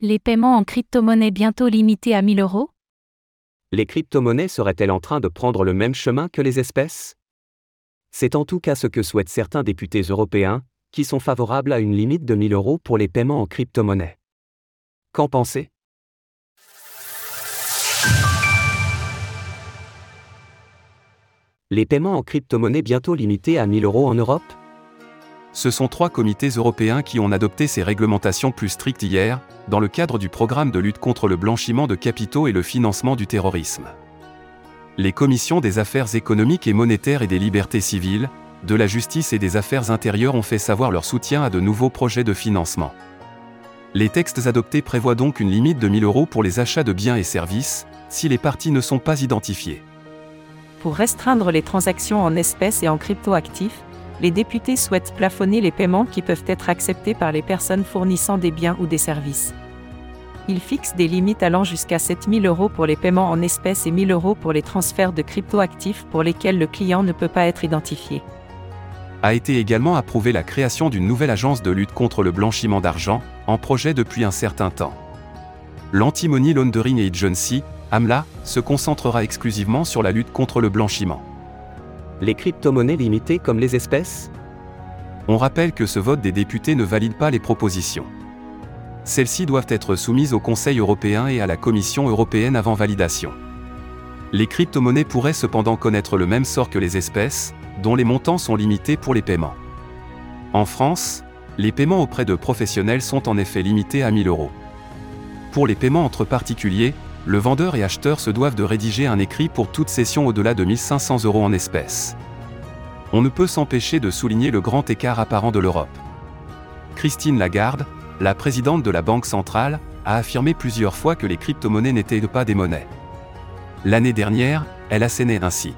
Les paiements en crypto-monnaie bientôt limités à 1000 euros? Les crypto-monnaies seraient-elles en train de prendre le même chemin que les espèces? C'est en tout cas ce que souhaitent certains députés européens, qui sont favorables à une limite de 1000 euros pour les paiements en crypto-monnaie. Qu'en pensez? Les paiements en crypto-monnaie bientôt limités à 1000 euros en Europe? Ce sont trois comités européens qui ont adopté ces réglementations plus strictes hier, dans le cadre du programme de lutte contre le blanchiment de capitaux et le financement du terrorisme. Les commissions des affaires économiques et monétaires et des libertés civiles, de la justice et des affaires intérieures ont fait savoir leur soutien à de nouveaux projets de financement. Les textes adoptés prévoient donc une limite de 1000 euros pour les achats de biens et services, si les parties ne sont pas identifiées. Pour restreindre les transactions en espèces et en cryptoactifs, les députés souhaitent plafonner les paiements qui peuvent être acceptés par les personnes fournissant des biens ou des services. Ils fixent des limites allant jusqu'à 7000 euros pour les paiements en espèces et 1000 euros pour les transferts de cryptoactifs pour lesquels le client ne peut pas être identifié. A été également approuvée la création d'une nouvelle agence de lutte contre le blanchiment d'argent, en projet depuis un certain temps. L'Anti-Money Laundering Agency, AMLA, se concentrera exclusivement sur la lutte contre le blanchiment. Les crypto-monnaies limitées comme les espèces? On rappelle que ce vote des députés ne valide pas les propositions. Celles-ci doivent être soumises au Conseil européen et à la Commission européenne avant validation. Les crypto-monnaies pourraient cependant connaître le même sort que les espèces, dont les montants sont limités pour les paiements. En France, les paiements auprès de professionnels sont en effet limités à 1000 euros. Pour les paiements entre particuliers, le vendeur et acheteur se doivent de rédiger un écrit pour toute cession au-delà de 1500 euros en espèces. On ne peut s'empêcher de souligner le grand écart apparent de l'Europe. Christine Lagarde, la présidente de la Banque centrale, a affirmé plusieurs fois que les crypto-monnaies n'étaient pas des monnaies. L'année dernière, elle assénait ainsi.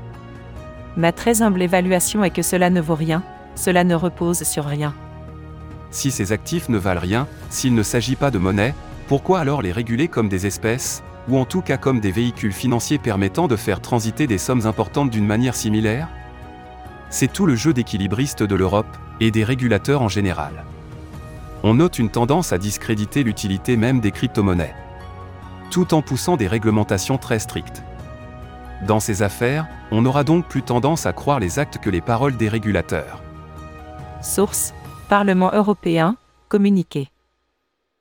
Ma très humble évaluation est que cela ne vaut rien, cela ne repose sur rien. Si ces actifs ne valent rien, s'il ne s'agit pas de monnaie, pourquoi alors les réguler comme des espèces, ou en tout cas comme des véhicules financiers permettant de faire transiter des sommes importantes d'une manière similaire? C'est tout le jeu d'équilibriste de l'Europe, et des régulateurs en général. On note une tendance à discréditer l'utilité même des crypto-monnaies. Tout en poussant des réglementations très strictes. Dans ces affaires, on aura donc plus tendance à croire les actes que les paroles des régulateurs. Source Parlement européen, communiqué.